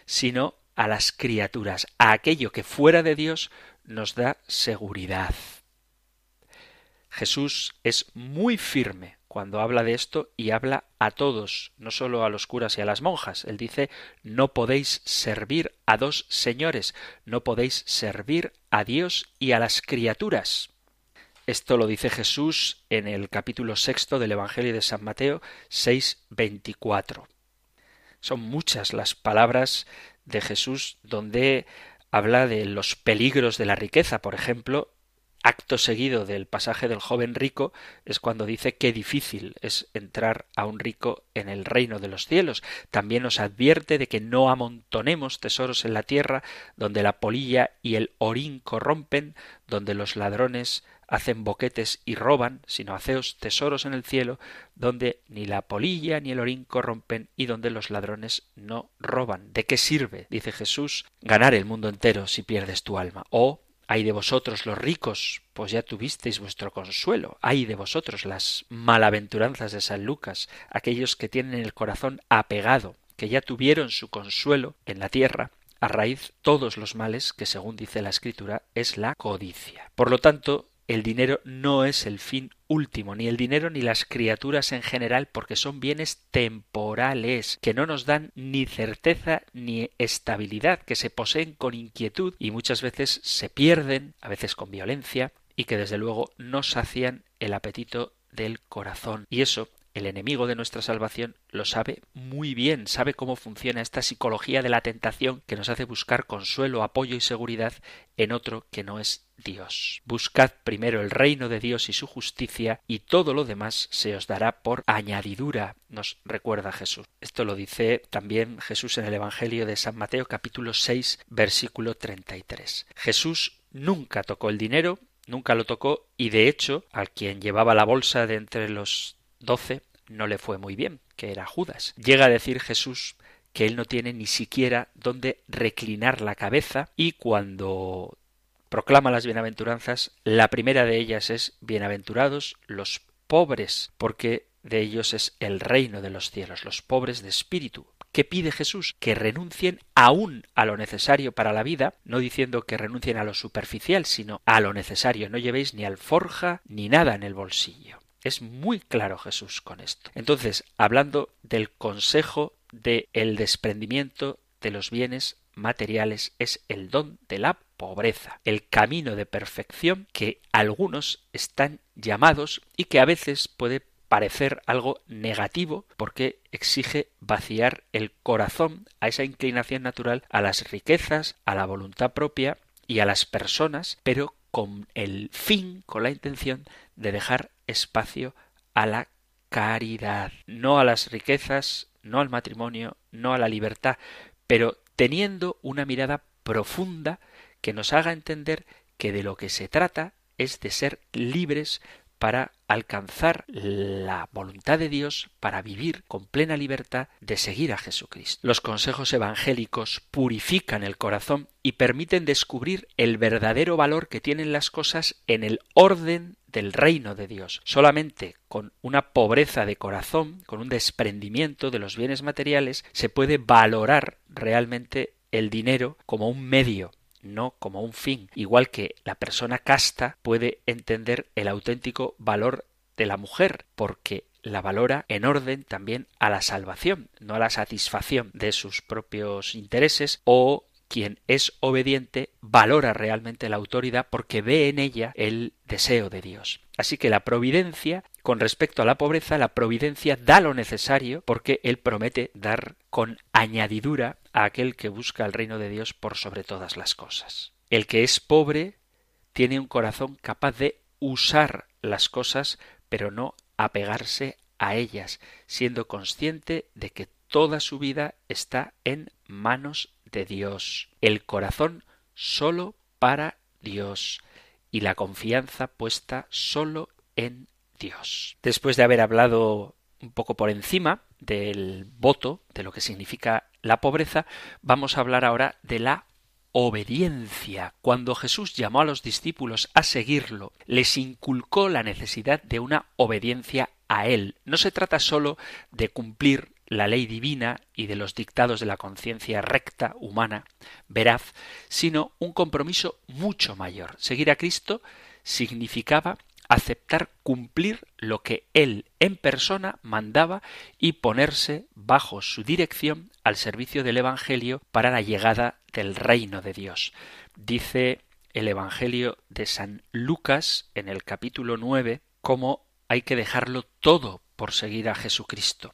sino a las criaturas, a aquello que fuera de Dios nos da seguridad. Jesús es muy firme cuando habla de esto y habla a todos, no solo a los curas y a las monjas. Él dice no podéis servir a dos señores, no podéis servir a Dios y a las criaturas. Esto lo dice Jesús en el capítulo sexto del Evangelio de San Mateo 6.24. Son muchas las palabras de Jesús donde habla de los peligros de la riqueza. Por ejemplo, acto seguido del pasaje del joven rico es cuando dice qué difícil es entrar a un rico en el reino de los cielos. También nos advierte de que no amontonemos tesoros en la tierra donde la polilla y el orín corrompen, donde los ladrones hacen boquetes y roban, sino haceos tesoros en el cielo, donde ni la polilla ni el orín corrompen y donde los ladrones no roban. ¿De qué sirve, dice Jesús, ganar el mundo entero si pierdes tu alma? O Ay de vosotros los ricos, pues ya tuvisteis vuestro consuelo. Ay de vosotros las malaventuranzas de San Lucas, aquellos que tienen el corazón apegado, que ya tuvieron su consuelo en la tierra, a raíz todos los males que según dice la escritura es la codicia. Por lo tanto, el dinero no es el fin último, ni el dinero ni las criaturas en general, porque son bienes temporales, que no nos dan ni certeza ni estabilidad, que se poseen con inquietud y muchas veces se pierden, a veces con violencia, y que desde luego no sacian el apetito del corazón. Y eso el enemigo de nuestra salvación lo sabe muy bien, sabe cómo funciona esta psicología de la tentación que nos hace buscar consuelo, apoyo y seguridad en otro que no es Dios. Buscad primero el reino de Dios y su justicia, y todo lo demás se os dará por añadidura, nos recuerda Jesús. Esto lo dice también Jesús en el Evangelio de San Mateo capítulo 6 versículo 33. Jesús nunca tocó el dinero, nunca lo tocó, y de hecho, al quien llevaba la bolsa de entre los doce no le fue muy bien, que era Judas. Llega a decir Jesús que él no tiene ni siquiera donde reclinar la cabeza y cuando proclama las bienaventuranzas, la primera de ellas es bienaventurados los pobres, porque de ellos es el reino de los cielos, los pobres de espíritu. ¿Qué pide Jesús? Que renuncien aún a lo necesario para la vida, no diciendo que renuncien a lo superficial, sino a lo necesario. No llevéis ni alforja ni nada en el bolsillo. Es muy claro Jesús con esto. Entonces, hablando del consejo del el desprendimiento de los bienes materiales, es el don de la pobreza, el camino de perfección que algunos están llamados y que a veces puede parecer algo negativo porque exige vaciar el corazón a esa inclinación natural a las riquezas, a la voluntad propia y a las personas, pero con el fin, con la intención de dejar espacio a la caridad, no a las riquezas, no al matrimonio, no a la libertad, pero teniendo una mirada profunda que nos haga entender que de lo que se trata es de ser libres para alcanzar la voluntad de Dios para vivir con plena libertad de seguir a Jesucristo. Los consejos evangélicos purifican el corazón y permiten descubrir el verdadero valor que tienen las cosas en el orden del reino de Dios. Solamente con una pobreza de corazón, con un desprendimiento de los bienes materiales, se puede valorar realmente el dinero como un medio no como un fin, igual que la persona casta puede entender el auténtico valor de la mujer, porque la valora en orden también a la salvación, no a la satisfacción de sus propios intereses o quien es obediente valora realmente la autoridad porque ve en ella el deseo de Dios. Así que la providencia, con respecto a la pobreza, la providencia da lo necesario porque Él promete dar con añadidura a aquel que busca el reino de Dios por sobre todas las cosas. El que es pobre tiene un corazón capaz de usar las cosas, pero no apegarse a ellas, siendo consciente de que toda su vida está en manos de Dios, el corazón solo para Dios y la confianza puesta solo en Dios. Después de haber hablado un poco por encima del voto, de lo que significa la pobreza, vamos a hablar ahora de la obediencia. Cuando Jesús llamó a los discípulos a seguirlo, les inculcó la necesidad de una obediencia a Él. No se trata sólo de cumplir la ley divina y de los dictados de la conciencia recta, humana, veraz, sino un compromiso mucho mayor. Seguir a Cristo significaba aceptar cumplir lo que Él en persona mandaba y ponerse bajo su dirección al servicio del Evangelio para la llegada del reino de Dios. Dice el Evangelio de San Lucas en el capítulo 9 cómo hay que dejarlo todo por seguir a Jesucristo.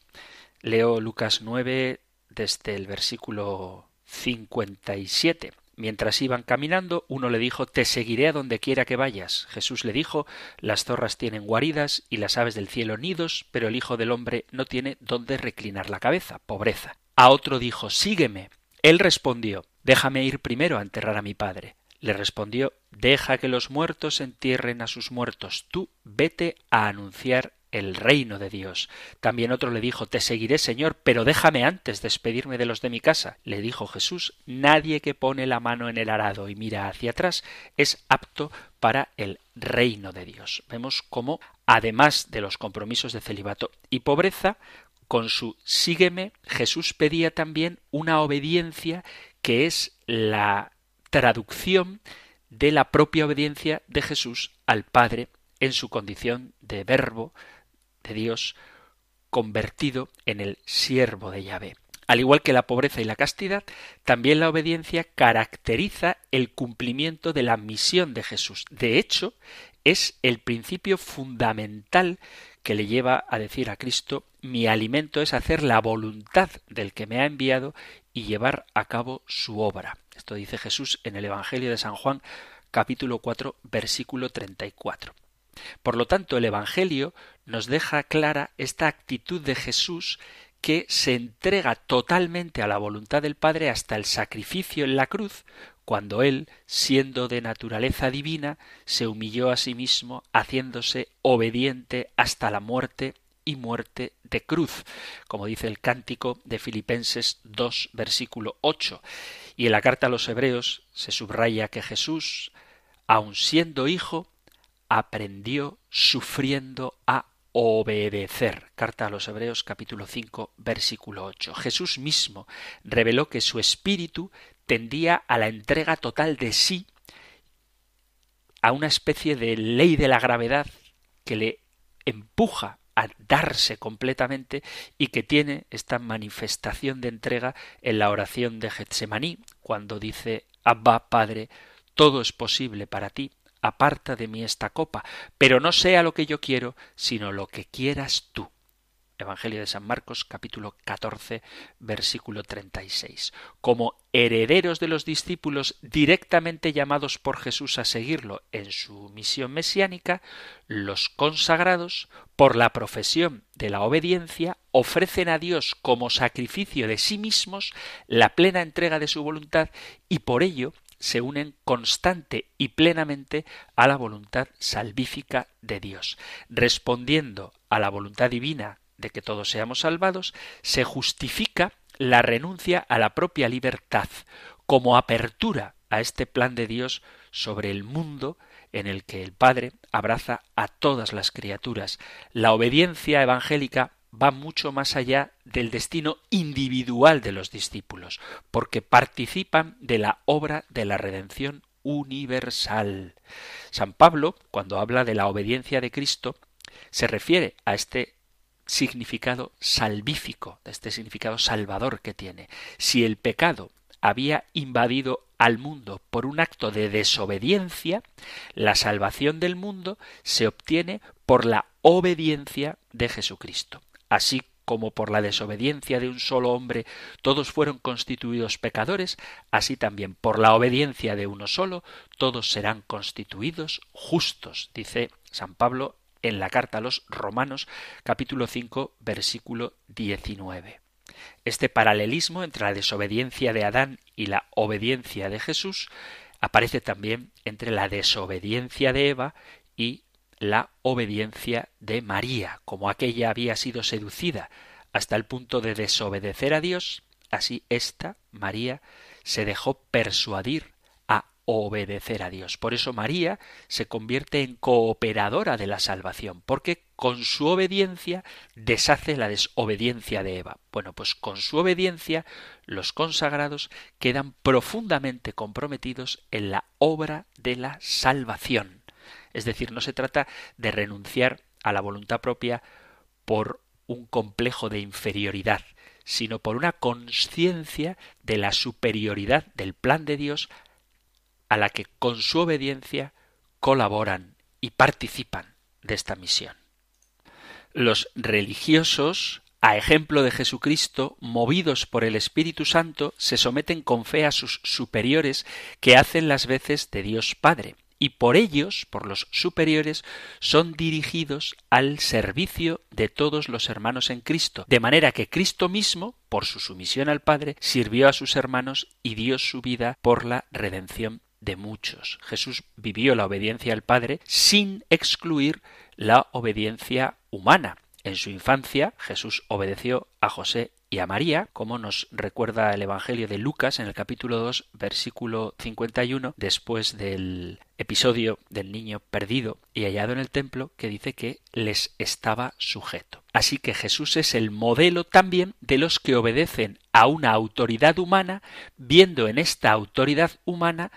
Leo Lucas 9 desde el versículo 57. Mientras iban caminando, uno le dijo Te seguiré a donde quiera que vayas. Jesús le dijo Las zorras tienen guaridas y las aves del cielo nidos, pero el Hijo del hombre no tiene donde reclinar la cabeza. Pobreza. A otro dijo Sígueme. Él respondió Déjame ir primero a enterrar a mi padre. Le respondió Deja que los muertos entierren a sus muertos. Tú vete a anunciar el reino de Dios. También otro le dijo Te seguiré, Señor, pero déjame antes despedirme de los de mi casa. Le dijo Jesús Nadie que pone la mano en el arado y mira hacia atrás es apto para el reino de Dios. Vemos cómo, además de los compromisos de celibato y pobreza, con su sígueme, Jesús pedía también una obediencia que es la traducción de la propia obediencia de Jesús al Padre en su condición de verbo de Dios convertido en el siervo de Yahvé. Al igual que la pobreza y la castidad, también la obediencia caracteriza el cumplimiento de la misión de Jesús. De hecho, es el principio fundamental que le lleva a decir a Cristo mi alimento es hacer la voluntad del que me ha enviado y llevar a cabo su obra. Esto dice Jesús en el Evangelio de San Juan capítulo 4 versículo 34. Por lo tanto, el Evangelio nos deja clara esta actitud de Jesús que se entrega totalmente a la voluntad del Padre hasta el sacrificio en la cruz, cuando él, siendo de naturaleza divina, se humilló a sí mismo, haciéndose obediente hasta la muerte y muerte de cruz, como dice el cántico de Filipenses 2, versículo 8. Y en la carta a los Hebreos se subraya que Jesús, aun siendo hijo, aprendió sufriendo a obedecer. Carta a los Hebreos capítulo 5 versículo 8. Jesús mismo reveló que su espíritu tendía a la entrega total de sí, a una especie de ley de la gravedad que le empuja a darse completamente y que tiene esta manifestación de entrega en la oración de Getsemaní, cuando dice Abba Padre, todo es posible para ti, aparta de mí esta copa, pero no sea lo que yo quiero, sino lo que quieras tú. Evangelio de San Marcos capítulo 14 versículo 36. Como herederos de los discípulos directamente llamados por Jesús a seguirlo en su misión mesiánica, los consagrados, por la profesión de la obediencia, ofrecen a Dios como sacrificio de sí mismos la plena entrega de su voluntad y por ello se unen constante y plenamente a la voluntad salvífica de Dios. Respondiendo a la voluntad divina de que todos seamos salvados, se justifica la renuncia a la propia libertad como apertura a este plan de Dios sobre el mundo en el que el Padre abraza a todas las criaturas. La obediencia evangélica va mucho más allá del destino individual de los discípulos, porque participan de la obra de la redención universal. San Pablo, cuando habla de la obediencia de Cristo, se refiere a este significado salvífico, de este significado salvador que tiene. Si el pecado había invadido al mundo por un acto de desobediencia, la salvación del mundo se obtiene por la obediencia de Jesucristo. Así como por la desobediencia de un solo hombre todos fueron constituidos pecadores, así también por la obediencia de uno solo todos serán constituidos justos, dice San Pablo en la carta a los Romanos capítulo 5 versículo 19. Este paralelismo entre la desobediencia de Adán y la obediencia de Jesús aparece también entre la desobediencia de Eva y la obediencia de María, como aquella había sido seducida hasta el punto de desobedecer a Dios, así ésta, María, se dejó persuadir a obedecer a Dios. Por eso María se convierte en cooperadora de la salvación, porque con su obediencia deshace la desobediencia de Eva. Bueno, pues con su obediencia los consagrados quedan profundamente comprometidos en la obra de la salvación. Es decir, no se trata de renunciar a la voluntad propia por un complejo de inferioridad, sino por una conciencia de la superioridad del plan de Dios a la que con su obediencia colaboran y participan de esta misión. Los religiosos, a ejemplo de Jesucristo, movidos por el Espíritu Santo, se someten con fe a sus superiores que hacen las veces de Dios Padre y por ellos, por los superiores, son dirigidos al servicio de todos los hermanos en Cristo, de manera que Cristo mismo, por su sumisión al Padre, sirvió a sus hermanos y dio su vida por la redención de muchos. Jesús vivió la obediencia al Padre sin excluir la obediencia humana. En su infancia Jesús obedeció a José y a María, como nos recuerda el Evangelio de Lucas en el capítulo 2, versículo 51, después del episodio del niño perdido y hallado en el templo, que dice que les estaba sujeto. Así que Jesús es el modelo también de los que obedecen a una autoridad humana, viendo en esta autoridad humana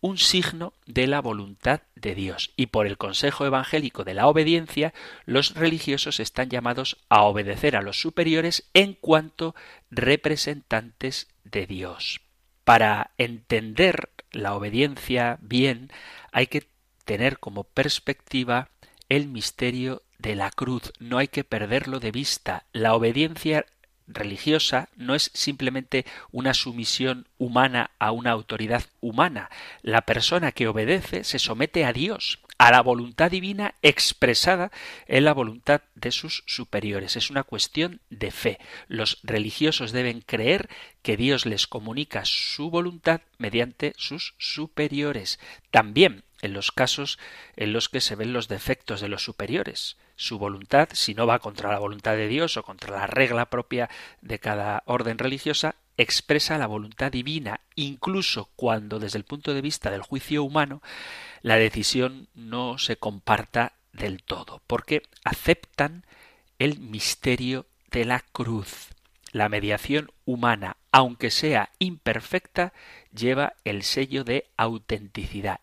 un signo de la voluntad de Dios. Y por el consejo evangélico de la obediencia, los religiosos están llamados a obedecer a los superiores en cuanto representantes de Dios. Para entender la obediencia bien, hay que tener como perspectiva el misterio de la cruz. No hay que perderlo de vista. La obediencia religiosa no es simplemente una sumisión humana a una autoridad humana. La persona que obedece se somete a Dios, a la voluntad divina expresada en la voluntad de sus superiores. Es una cuestión de fe. Los religiosos deben creer que Dios les comunica su voluntad mediante sus superiores. También en los casos en los que se ven los defectos de los superiores. Su voluntad, si no va contra la voluntad de Dios o contra la regla propia de cada orden religiosa, expresa la voluntad divina, incluso cuando desde el punto de vista del juicio humano la decisión no se comparta del todo, porque aceptan el misterio de la cruz. La mediación humana, aunque sea imperfecta, lleva el sello de autenticidad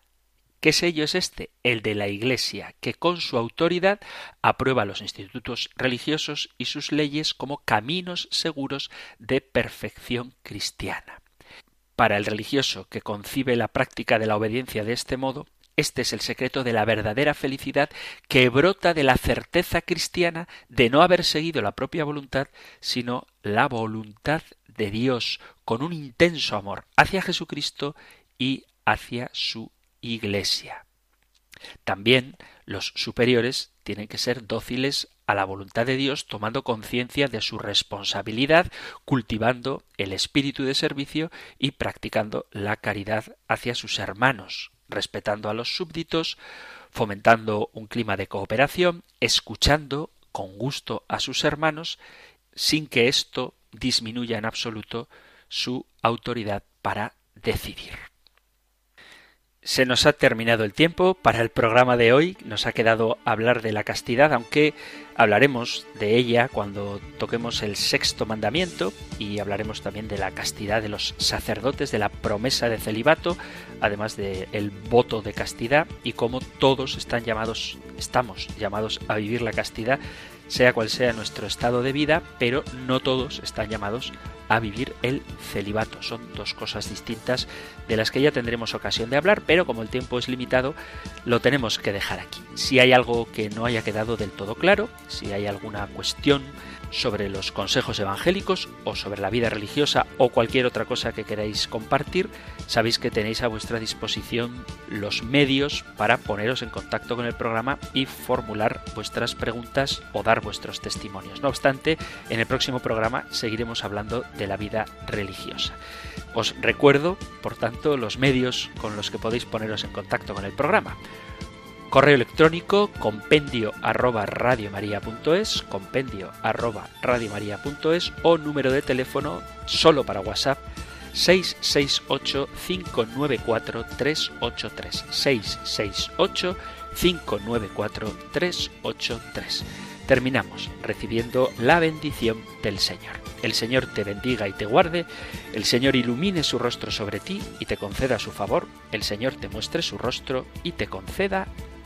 ¿Qué sello es este? El de la Iglesia, que con su autoridad aprueba los institutos religiosos y sus leyes como caminos seguros de perfección cristiana. Para el religioso que concibe la práctica de la obediencia de este modo, este es el secreto de la verdadera felicidad que brota de la certeza cristiana de no haber seguido la propia voluntad, sino la voluntad de Dios, con un intenso amor hacia Jesucristo y hacia su Iglesia. También los superiores tienen que ser dóciles a la voluntad de Dios, tomando conciencia de su responsabilidad, cultivando el espíritu de servicio y practicando la caridad hacia sus hermanos, respetando a los súbditos, fomentando un clima de cooperación, escuchando con gusto a sus hermanos, sin que esto disminuya en absoluto su autoridad para decidir. Se nos ha terminado el tiempo para el programa de hoy. Nos ha quedado hablar de la castidad, aunque hablaremos de ella cuando toquemos el sexto mandamiento y hablaremos también de la castidad de los sacerdotes, de la promesa de celibato, además del voto de castidad y cómo todos están llamados, estamos llamados a vivir la castidad sea cual sea nuestro estado de vida, pero no todos están llamados a vivir el celibato. Son dos cosas distintas de las que ya tendremos ocasión de hablar, pero como el tiempo es limitado, lo tenemos que dejar aquí. Si hay algo que no haya quedado del todo claro, si hay alguna cuestión sobre los consejos evangélicos o sobre la vida religiosa o cualquier otra cosa que queráis compartir, sabéis que tenéis a vuestra disposición los medios para poneros en contacto con el programa y formular vuestras preguntas o dar vuestros testimonios. No obstante, en el próximo programa seguiremos hablando de la vida religiosa. Os recuerdo, por tanto, los medios con los que podéis poneros en contacto con el programa. Correo electrónico compendio arroba radiomaria.es, compendio arroba radiomaria.es o número de teléfono solo para WhatsApp 668-594-383. 668-594-383. Terminamos recibiendo la bendición del Señor. El Señor te bendiga y te guarde, el Señor ilumine su rostro sobre ti y te conceda su favor, el Señor te muestre su rostro y te conceda